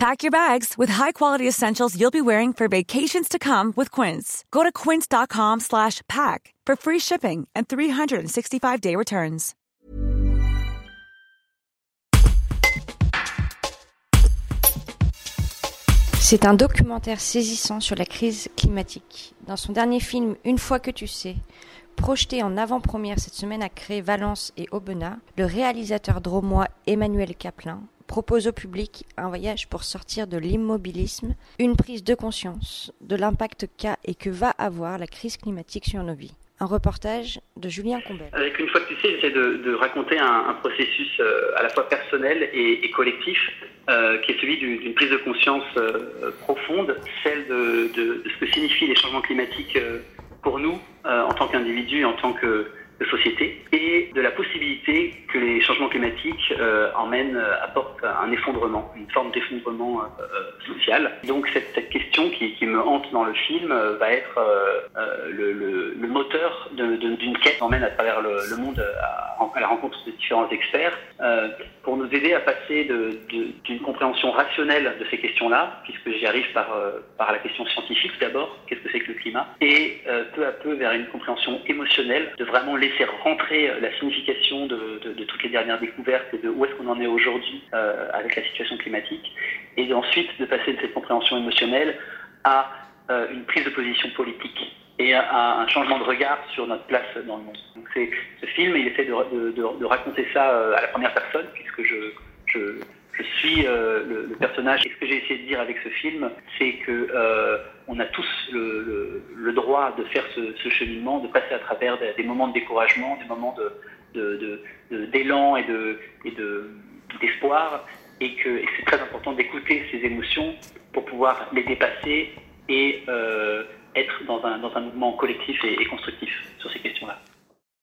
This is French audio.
Pack your bags with high-quality essentials you'll be wearing for vacations to come with Quince. Go to quince.com slash pack for free shipping and 365-day returns. C'est un documentaire saisissant sur la crise climatique. Dans son dernier film Une fois que tu sais, projeté en avant-première cette semaine à Cré, Valence et Aubenas, le réalisateur dromois Emmanuel Caplin propose au public un voyage pour sortir de l'immobilisme, une prise de conscience de l'impact qu'a et que va avoir la crise climatique sur nos vies. Un reportage de Julien Combel. Avec une fois que tu sais, j'essaie de, raconter un, processus euh, à la fois personnel et, collectif, euh, qui est celui d'une prise de conscience euh, profonde, celle de, ce que signifient les changements climatiques pour nous en tant qu'individus et en tant que de société et de la possibilité que les changements climatiques euh, emmènent, euh, apportent un effondrement, une forme d'effondrement euh, euh, social. Donc cette, question qui, me hante dans le film va être le, moteur d'une quête qui emmène à travers le, le monde à, à, la rencontre de différents experts pour nous aider à passer d'une compréhension rationnelle de ces questions-là, puisque j'y arrive par, par la question scientifique d'abord, qu'est-ce que c'est que le climat, et peu à peu vers une compréhension émotionnelle de vraiment les laisser rentrer euh, la signification de, toutes les dernières découvertes et de où est-ce qu'on en est aujourd'hui euh, avec la situation climatique, et ensuite de passer de cette compréhension émotionnelle à euh, une prise de position politique et à un changement de regard sur notre place dans le monde. C'est ce film, il essaie de, raconter ça à la première personne, puisque je, suis le, personnage. Et ce que j'ai essayé de dire avec ce film, c'est que on a tous le, le, droit de faire ce, cheminement, de passer à travers des, moments de découragement, des moments d'élan de, de, de, et d'espoir, et, que c'est très important d'écouter ces émotions pour pouvoir les dépasser et euh, être dans un, mouvement collectif et constructif sur ces questions.